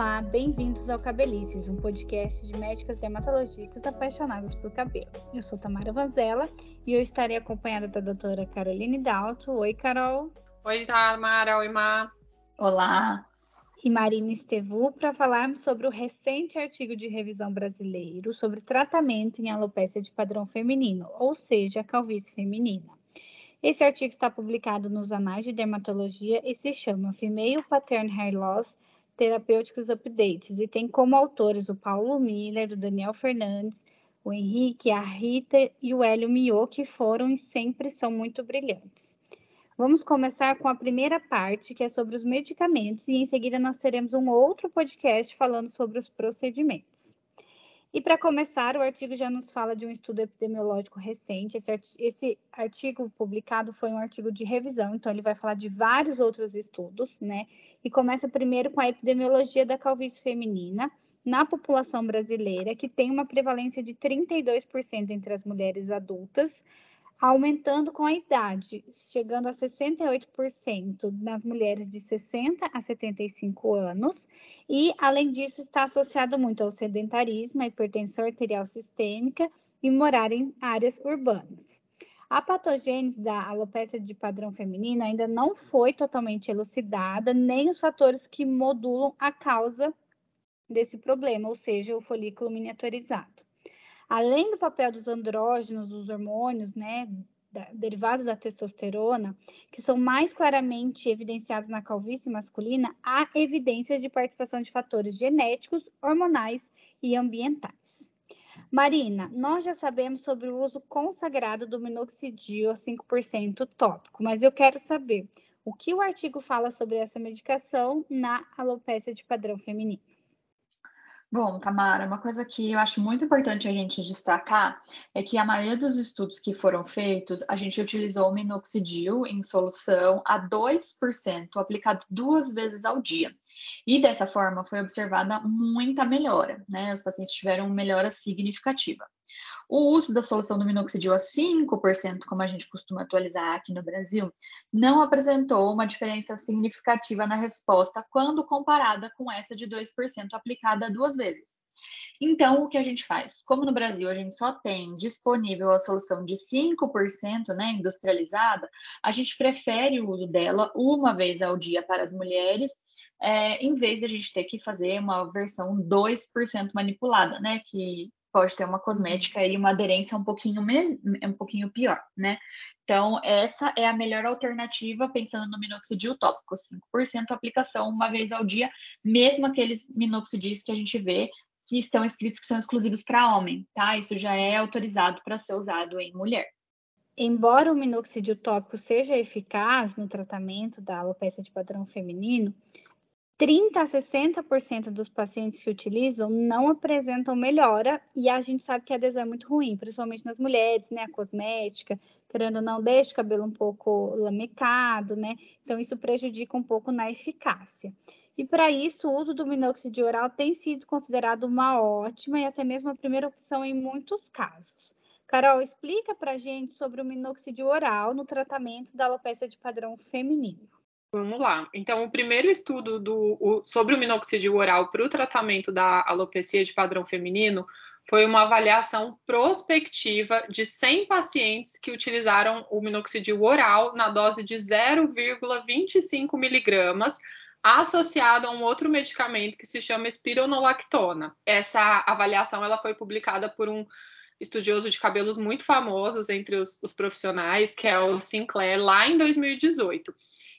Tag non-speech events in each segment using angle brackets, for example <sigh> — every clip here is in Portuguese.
Olá, bem-vindos ao Cabelices, um podcast de médicas dermatologistas apaixonadas por cabelo. Eu sou Tamara Vanzella e eu estarei acompanhada da doutora Caroline Dalto. Oi, Carol. Oi, Tamara. Oi, Mar. Olá. E Marina Estevu para falarmos sobre o recente artigo de revisão brasileiro sobre tratamento em alopecia de padrão feminino, ou seja, a calvície feminina. Esse artigo está publicado nos Anais de Dermatologia e se chama Female Pattern Hair Loss Therapeutics Updates e tem como autores o Paulo Miller, o Daniel Fernandes, o Henrique, a Rita e o Hélio Mio, que foram e sempre são muito brilhantes. Vamos começar com a primeira parte, que é sobre os medicamentos, e em seguida nós teremos um outro podcast falando sobre os procedimentos. E para começar, o artigo já nos fala de um estudo epidemiológico recente. Esse, artigo, esse artigo publicado foi um artigo de revisão, então ele vai falar de vários outros estudos, né? E começa primeiro com a epidemiologia da calvície feminina na população brasileira, que tem uma prevalência de 32% entre as mulheres adultas, aumentando com a idade, chegando a 68% nas mulheres de 60 a 75 anos, e além disso está associado muito ao sedentarismo, à hipertensão arterial sistêmica e morar em áreas urbanas. A patogênese da alopecia de padrão feminino ainda não foi totalmente elucidada, nem os fatores que modulam a causa desse problema, ou seja, o folículo miniaturizado além do papel dos andrógenos, dos hormônios, né, da, derivados da testosterona, que são mais claramente evidenciados na calvície masculina, há evidências de participação de fatores genéticos, hormonais e ambientais. Marina, nós já sabemos sobre o uso consagrado do minoxidil a 5% tópico, mas eu quero saber o que o artigo fala sobre essa medicação na alopecia de padrão feminino. Bom, Tamara, uma coisa que eu acho muito importante a gente destacar é que a maioria dos estudos que foram feitos, a gente utilizou o minoxidil em solução a 2%, aplicado duas vezes ao dia. E dessa forma foi observada muita melhora, né? Os pacientes tiveram melhora significativa. O uso da solução do minoxidil a 5%, como a gente costuma atualizar aqui no Brasil, não apresentou uma diferença significativa na resposta quando comparada com essa de 2% aplicada duas vezes. Então, o que a gente faz? Como no Brasil a gente só tem disponível a solução de 5%, né, industrializada, a gente prefere o uso dela uma vez ao dia para as mulheres, é, em vez de a gente ter que fazer uma versão 2% manipulada, né, que pode ter uma cosmética e uma aderência um pouquinho, um pouquinho pior, né? Então, essa é a melhor alternativa, pensando no minoxidil tópico, 5% aplicação uma vez ao dia, mesmo aqueles minoxidis que a gente vê que estão escritos que são exclusivos para homem, tá? Isso já é autorizado para ser usado em mulher. Embora o minoxidil tópico seja eficaz no tratamento da alopecia de padrão feminino, 30 a 60% dos pacientes que utilizam não apresentam melhora e a gente sabe que a adesão é muito ruim, principalmente nas mulheres, né? A cosmética, querendo ou não, deixa o cabelo um pouco lamecado, né? Então, isso prejudica um pouco na eficácia. E para isso, o uso do minoxidil oral tem sido considerado uma ótima e até mesmo a primeira opção em muitos casos. Carol, explica para a gente sobre o minoxidil oral no tratamento da alopecia de padrão feminino. Vamos lá. Então, o primeiro estudo do, o, sobre o minoxidil oral para o tratamento da alopecia de padrão feminino foi uma avaliação prospectiva de 100 pacientes que utilizaram o minoxidil oral na dose de 0,25 miligramas, associado a um outro medicamento que se chama espironolactona. Essa avaliação ela foi publicada por um estudioso de cabelos muito famosos entre os, os profissionais, que é o Sinclair, lá em 2018.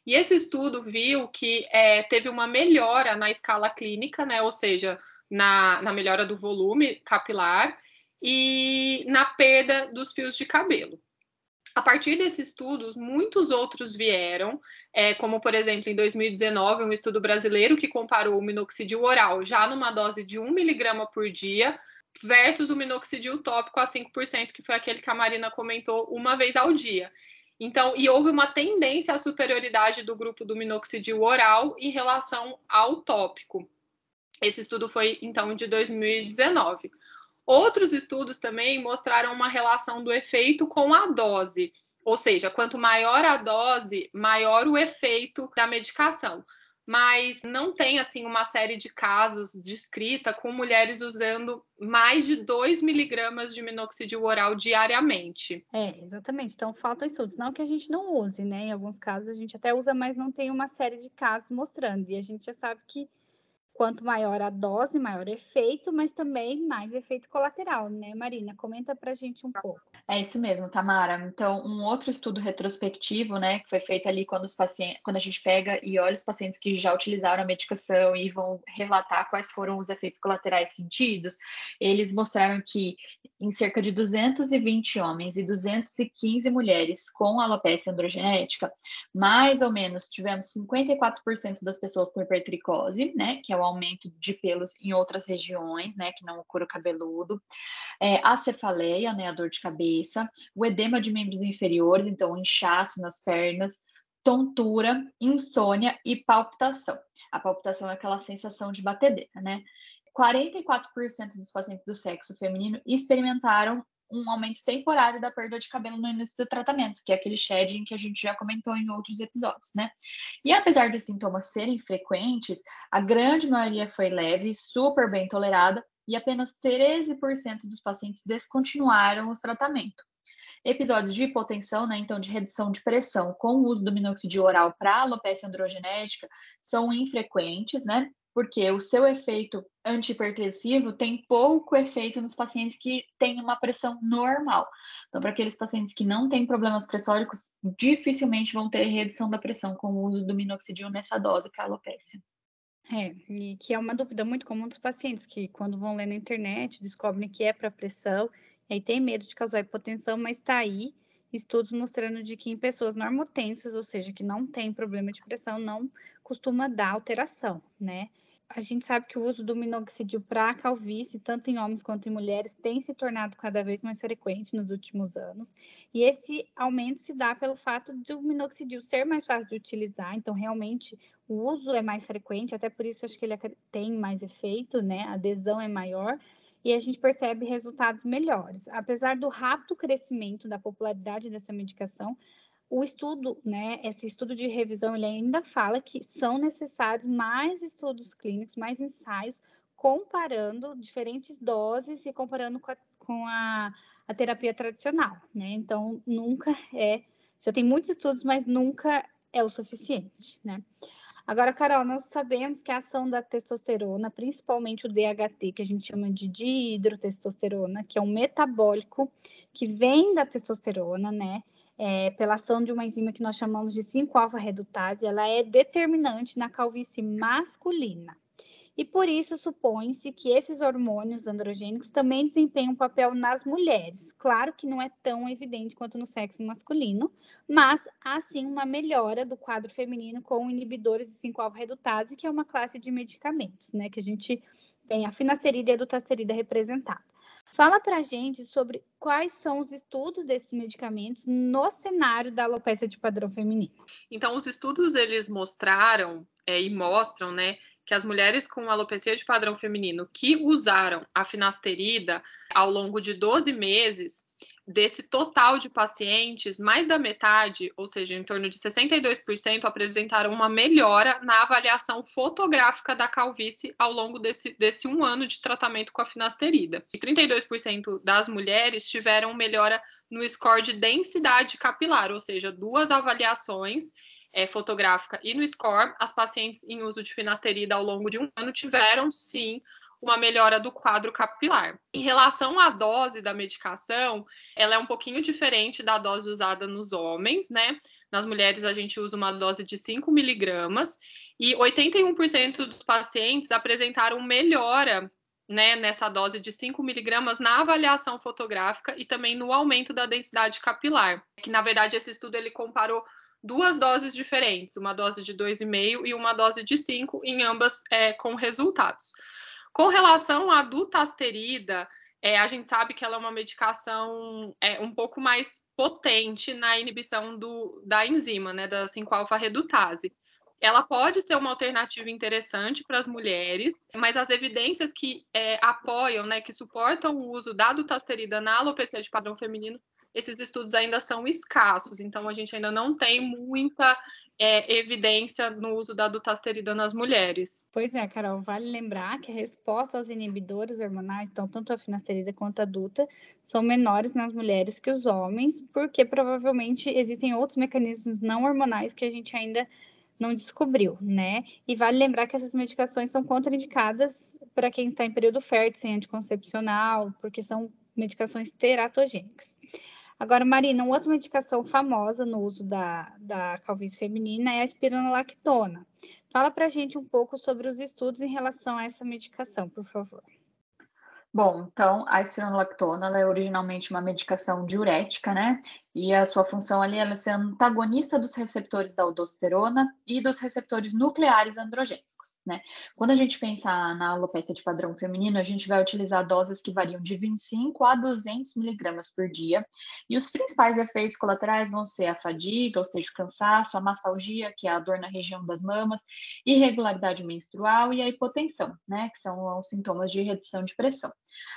E esse estudo viu que é, teve uma melhora na escala clínica, né? Ou seja, na, na melhora do volume capilar e na perda dos fios de cabelo. A partir desses estudos, muitos outros vieram, é, como por exemplo em 2019, um estudo brasileiro que comparou o minoxidil oral já numa dose de 1 miligrama por dia versus o minoxidil tópico a 5%, que foi aquele que a Marina comentou uma vez ao dia. Então, e houve uma tendência à superioridade do grupo do minoxidil oral em relação ao tópico. Esse estudo foi, então, de 2019. Outros estudos também mostraram uma relação do efeito com a dose, ou seja, quanto maior a dose, maior o efeito da medicação. Mas não tem assim uma série de casos descrita com mulheres usando mais de 2 miligramas de minoxidil oral diariamente. É, exatamente. Então faltam estudos. Não que a gente não use, né? Em alguns casos a gente até usa, mas não tem uma série de casos mostrando. E a gente já sabe que quanto maior a dose, maior efeito, mas também mais efeito colateral, né, Marina? Comenta pra gente um pouco. É isso mesmo, Tamara. Então, um outro estudo retrospectivo, né, que foi feito ali quando os pacientes, quando a gente pega e olha os pacientes que já utilizaram a medicação e vão relatar quais foram os efeitos colaterais sentidos, eles mostraram que em cerca de 220 homens e 215 mulheres com alopecia androgenética, mais ou menos tivemos 54% das pessoas com hipertricose, né, que é o aumento de pelos em outras regiões, né, que não o couro cabeludo, é, a cefaleia, né, a dor de cabeça, o edema de membros inferiores, então inchaço nas pernas, tontura, insônia e palpitação. A palpitação é aquela sensação de batedeira, né? 44% dos pacientes do sexo feminino experimentaram um aumento temporário da perda de cabelo no início do tratamento, que é aquele shedding que a gente já comentou em outros episódios, né? E apesar de sintomas serem frequentes, a grande maioria foi leve, super bem tolerada, e apenas 13% dos pacientes descontinuaram o tratamento. Episódios de hipotensão, né, então de redução de pressão com o uso do minoxidil oral para alopecia androgenética são infrequentes, né? Porque o seu efeito antihipertensivo tem pouco efeito nos pacientes que têm uma pressão normal. Então, para aqueles pacientes que não têm problemas pressóricos, dificilmente vão ter redução da pressão com o uso do minoxidil nessa dose para alopecia. É, e que é uma dúvida muito comum dos pacientes, que quando vão ler na internet, descobrem que é para pressão, e aí tem medo de causar hipotensão, mas está aí estudos mostrando de que em pessoas normotensas, ou seja, que não tem problema de pressão, não costuma dar alteração, né? A gente sabe que o uso do minoxidil para calvície, tanto em homens quanto em mulheres, tem se tornado cada vez mais frequente nos últimos anos. E esse aumento se dá pelo fato de o minoxidil ser mais fácil de utilizar. Então, realmente, o uso é mais frequente, até por isso acho que ele tem mais efeito, né? A adesão é maior e a gente percebe resultados melhores. Apesar do rápido crescimento da popularidade dessa medicação, o estudo, né, esse estudo de revisão, ele ainda fala que são necessários mais estudos clínicos, mais ensaios, comparando diferentes doses e comparando com a, com a, a terapia tradicional, né? Então, nunca é, já tem muitos estudos, mas nunca é o suficiente, né? Agora, Carol, nós sabemos que a ação da testosterona, principalmente o DHT, que a gente chama de dihidrotestosterona, que é um metabólico que vem da testosterona, né? É, pela ação de uma enzima que nós chamamos de 5-alfa-redutase, ela é determinante na calvície masculina. E por isso supõe-se que esses hormônios androgênicos também desempenham um papel nas mulheres. Claro que não é tão evidente quanto no sexo masculino, mas há sim uma melhora do quadro feminino com inibidores de 5-alfa-redutase, que é uma classe de medicamentos, né? Que a gente tem a finasterida e a dutasterida representada. Fala pra gente sobre quais são os estudos desses medicamentos no cenário da alopecia de padrão feminino. Então, os estudos eles mostraram é, e mostram, né, que as mulheres com alopecia de padrão feminino que usaram a finasterida ao longo de 12 meses, desse total de pacientes, mais da metade, ou seja, em torno de 62%, apresentaram uma melhora na avaliação fotográfica da calvície ao longo desse, desse um ano de tratamento com a finasterida. E 32% das mulheres tiveram melhora no score de densidade capilar, ou seja, duas avaliações é, fotográfica e no score, as pacientes em uso de finasterida ao longo de um ano tiveram sim uma melhora do quadro capilar. Em relação à dose da medicação, ela é um pouquinho diferente da dose usada nos homens, né? Nas mulheres, a gente usa uma dose de 5 miligramas e 81% dos pacientes apresentaram melhora né, nessa dose de 5 miligramas na avaliação fotográfica e também no aumento da densidade capilar. Que na verdade esse estudo ele comparou duas doses diferentes, uma dose de 2,5 e uma dose de 5, em ambas é, com resultados. Com relação à dutasterida, é, a gente sabe que ela é uma medicação é, um pouco mais potente na inibição do, da enzima, né, da 5-alfa-redutase. Ela pode ser uma alternativa interessante para as mulheres, mas as evidências que é, apoiam, né, que suportam o uso da dutasterida na alopecia de padrão feminino esses estudos ainda são escassos, então a gente ainda não tem muita é, evidência no uso da dutasterida nas mulheres. Pois é, Carol, vale lembrar que a resposta aos inibidores hormonais, então tanto a finasterida quanto a duta, são menores nas mulheres que os homens, porque provavelmente existem outros mecanismos não hormonais que a gente ainda não descobriu, né? E vale lembrar que essas medicações são contraindicadas para quem está em período fértil, sem anticoncepcional, porque são medicações teratogênicas. Agora, Marina, uma outra medicação famosa no uso da, da calvície feminina é a espironolactona. Fala para a gente um pouco sobre os estudos em relação a essa medicação, por favor. Bom, então a espironolactona é originalmente uma medicação diurética, né? E a sua função ali é ser antagonista dos receptores da aldosterona e dos receptores nucleares androgênicos né? Quando a gente pensa na alopecia de padrão feminino, a gente vai utilizar doses que variam de 25 a 200 miligramas por dia, e os principais efeitos colaterais vão ser a fadiga, ou seja, o cansaço, a mastalgia, que é a dor na região das mamas, irregularidade menstrual e a hipotensão, né? Que são os sintomas de redução de pressão.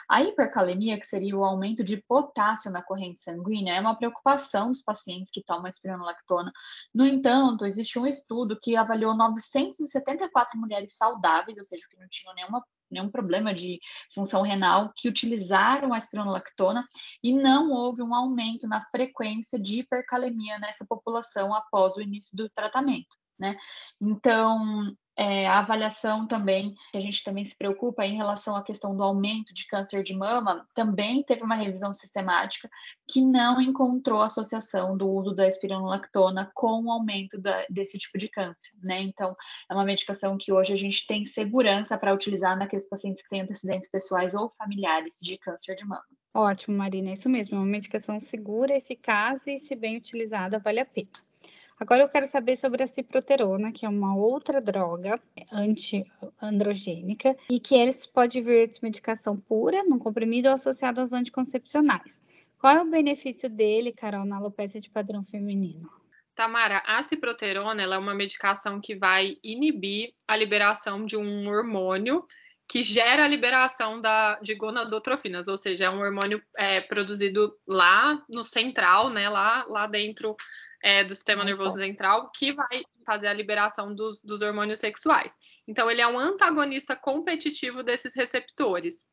A hipercalemia, que seria o aumento de potássio na corrente sanguínea, é uma preocupação dos pacientes que tomam espironolactona. No entanto, existe um estudo que avaliou 974 mulheres saudáveis, ou seja, que não tinham nenhuma, nenhum problema de função renal, que utilizaram a espironolactona e não houve um aumento na frequência de hipercalemia nessa população após o início do tratamento. Né? Então, é, a avaliação também, que a gente também se preocupa em relação à questão do aumento de câncer de mama, também teve uma revisão sistemática que não encontrou associação do uso da espironolactona com o aumento da, desse tipo de câncer, né? Então, é uma medicação que hoje a gente tem segurança para utilizar naqueles pacientes que têm antecedentes pessoais ou familiares de câncer de mama. Ótimo, Marina, é isso mesmo, é uma medicação segura, eficaz e, se bem utilizada, vale a pena. Agora eu quero saber sobre a ciproterona, que é uma outra droga antiandrogênica e que eles pode vir de medicação pura, num comprimido ou associado aos anticoncepcionais. Qual é o benefício dele, Carol, na alopecia de padrão feminino? Tamara, a ciproterona é uma medicação que vai inibir a liberação de um hormônio que gera a liberação da, de gonadotrofinas, ou seja, é um hormônio é, produzido lá no central, né, lá, lá dentro é, do sistema nervoso central que vai fazer a liberação dos, dos hormônios sexuais. Então, ele é um antagonista competitivo desses receptores.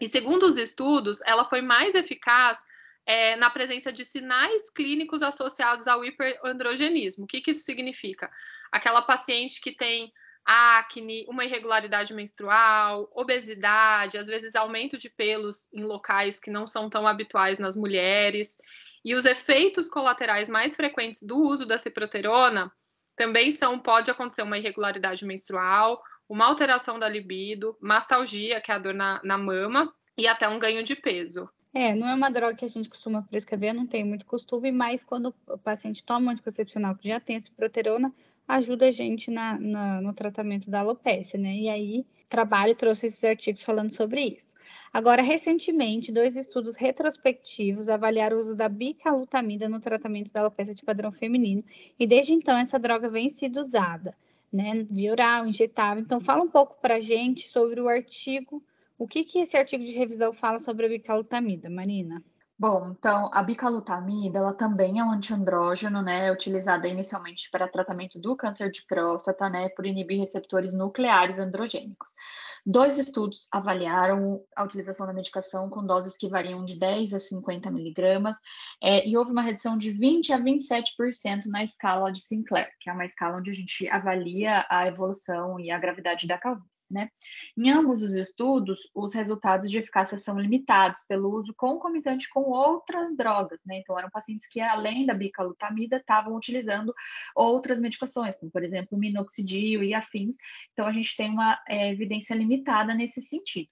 E segundo os estudos, ela foi mais eficaz é, na presença de sinais clínicos associados ao hiperandrogenismo. O que, que isso significa? Aquela paciente que tem acne, uma irregularidade menstrual, obesidade, às vezes aumento de pelos em locais que não são tão habituais nas mulheres. E os efeitos colaterais mais frequentes do uso da ciproterona também são pode acontecer uma irregularidade menstrual, uma alteração da libido, mastalgia, que é a dor na, na mama, e até um ganho de peso. É, não é uma droga que a gente costuma prescrever, não tem muito costume, mas quando o paciente toma um anticoncepcional que já tem ciproterona, ajuda a gente na, na, no tratamento da alopecia, né? E aí, trabalho trouxe esses artigos falando sobre isso. Agora, recentemente, dois estudos retrospectivos avaliaram o uso da bicalutamida no tratamento da alopecia de padrão feminino, e desde então essa droga vem sendo usada, né, via oral, injetável. Então, fala um pouco para gente sobre o artigo, o que, que esse artigo de revisão fala sobre a bicalutamida, Marina? Bom, então a bicalutamida, ela também é um antiandrógeno, né, utilizada inicialmente para tratamento do câncer de próstata, né, por inibir receptores nucleares androgênicos. Dois estudos avaliaram a utilização da medicação com doses que variam de 10 a 50 miligramas, é, e houve uma redução de 20 a 27% na escala de Sinclair, que é uma escala onde a gente avalia a evolução e a gravidade da calvície, né? Em ambos os estudos, os resultados de eficácia são limitados pelo uso concomitante com outras drogas, né? Então, eram pacientes que, além da bicalutamida, estavam utilizando outras medicações, como, por exemplo, minoxidil e afins. Então, a gente tem uma é, evidência limitada nesse sentido.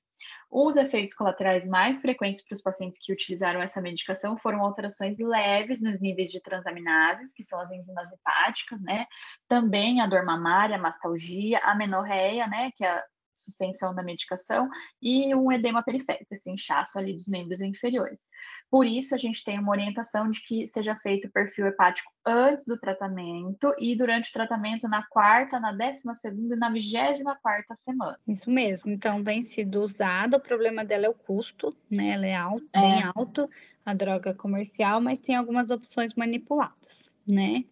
Os efeitos colaterais mais frequentes para os pacientes que utilizaram essa medicação foram alterações leves nos níveis de transaminases, que são as enzimas hepáticas, né? Também a dor mamária, a mastalgia, a menorreia, né? Que é suspensão da medicação e um edema periférico, esse inchaço ali dos membros inferiores. Por isso, a gente tem uma orientação de que seja feito o perfil hepático antes do tratamento e durante o tratamento na quarta, na décima segunda e na vigésima quarta semana. Isso mesmo. Então, vem sido usado. O problema dela é o custo, né? Ela é alto, é. bem alto, a droga comercial, mas tem algumas opções manipuladas, né?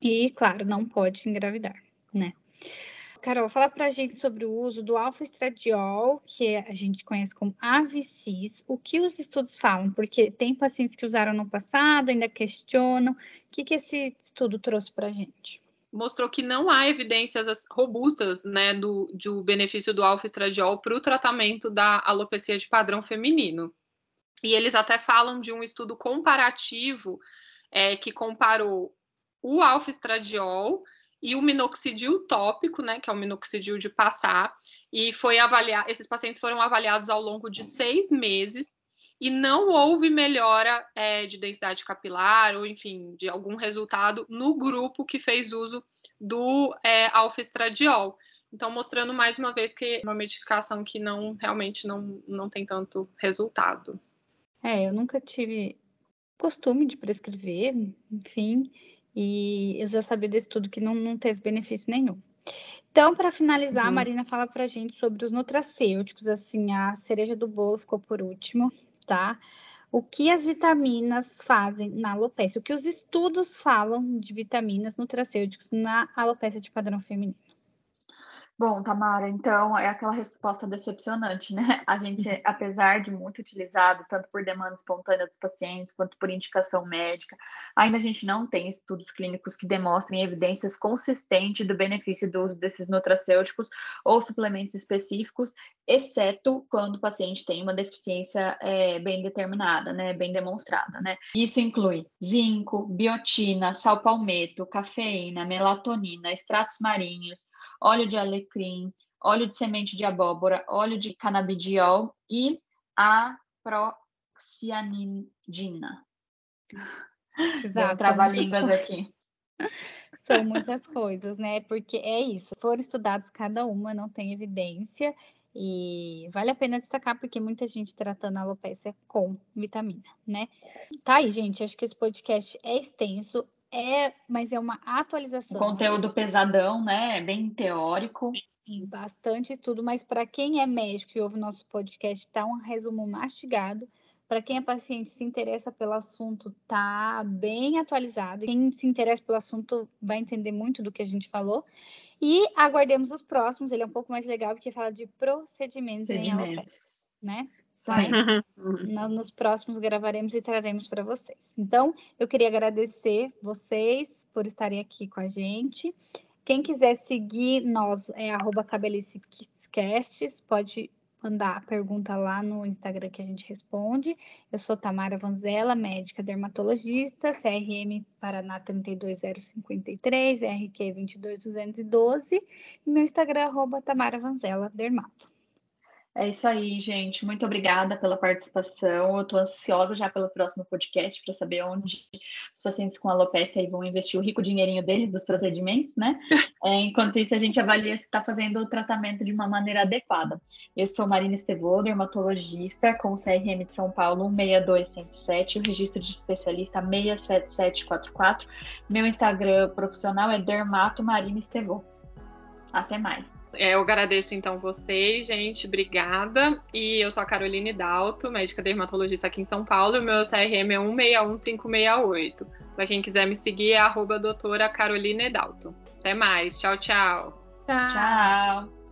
E, claro, não pode engravidar, né? Carol, fala pra gente sobre o uso do alfa-estradiol, que a gente conhece como AVCIS. O que os estudos falam? Porque tem pacientes que usaram no passado, ainda questionam. O que, que esse estudo trouxe pra gente? Mostrou que não há evidências robustas né, do, do benefício do alfa-estradiol para o tratamento da alopecia de padrão feminino. E eles até falam de um estudo comparativo é, que comparou o alfa-estradiol e o minoxidil tópico, né, que é o minoxidil de passar, e foi avaliar, esses pacientes foram avaliados ao longo de seis meses e não houve melhora é, de densidade capilar ou, enfim, de algum resultado no grupo que fez uso do é. Então, mostrando mais uma vez que é uma medicação que não realmente não, não tem tanto resultado. É, eu nunca tive costume de prescrever, enfim, e eu já sabia desse tudo que não, não teve benefício nenhum. Então, para finalizar, uhum. a Marina fala para a gente sobre os nutracêuticos, assim, a cereja do bolo ficou por último, tá? O que as vitaminas fazem na alopecia? O que os estudos falam de vitaminas nutracêuticos na alopecia de padrão feminino? Bom, Tamara, então é aquela resposta decepcionante, né? <laughs> A gente, uhum. apesar de muito utilizado, tanto por demanda espontânea dos pacientes quanto por indicação médica, ainda a gente não tem estudos clínicos que demonstrem evidências consistentes do benefício do uso desses nutracêuticos ou suplementos específicos, exceto quando o paciente tem uma deficiência é, bem determinada, né? Bem demonstrada, né? Isso inclui zinco, biotina, sal palmeto, cafeína, melatonina, extratos marinhos, óleo de alecrim alecrim, óleo de semente de abóbora, óleo de canabidiol e a proxianidina. Exato. Trava-línguas <laughs> aqui. São muitas coisas, né? Porque é isso. Foram estudados cada uma, não tem evidência. E vale a pena destacar porque muita gente tratando a alopecia com vitamina, né? Tá aí, gente. Acho que esse podcast é extenso. É, mas é uma atualização. conteúdo pesadão, né? Bem teórico. Bastante estudo, mas para quem é médico e ouve nosso podcast, tá um resumo mastigado. Para quem é paciente se interessa pelo assunto, tá bem atualizado. Quem se interessa pelo assunto vai entender muito do que a gente falou. E aguardemos os próximos. Ele é um pouco mais legal porque fala de procedimentos, procedimentos. né? Sai. Nós nos próximos gravaremos e traremos para vocês. Então, eu queria agradecer vocês por estarem aqui com a gente. Quem quiser seguir nós é cabelicecast, pode mandar a pergunta lá no Instagram que a gente responde. Eu sou Tamara Vanzella, médica dermatologista, CRM Paraná 32053, RQ 22212 e meu Instagram é arroba Tamara Vanzella Dermato. É isso aí, gente. Muito obrigada pela participação. Eu estou ansiosa já pelo próximo podcast para saber onde os pacientes com alopecia aí vão investir o rico dinheirinho deles dos procedimentos, né? <laughs> É, enquanto isso, a gente avalia se está fazendo o tratamento de uma maneira adequada. Eu sou Marina Estevô, dermatologista, com o CRM de São Paulo 16207, o registro de especialista 67744. Meu Instagram profissional é Dermato Marina Estevô. Até mais. É, eu agradeço então vocês, gente, obrigada. E eu sou a Caroline Dalto, médica dermatologista aqui em São Paulo. E o meu CRM é 161568. Para quem quiser me seguir, é arroba doutora Caroline Dalto. Até mais. Tchau, tchau. Tchau. tchau.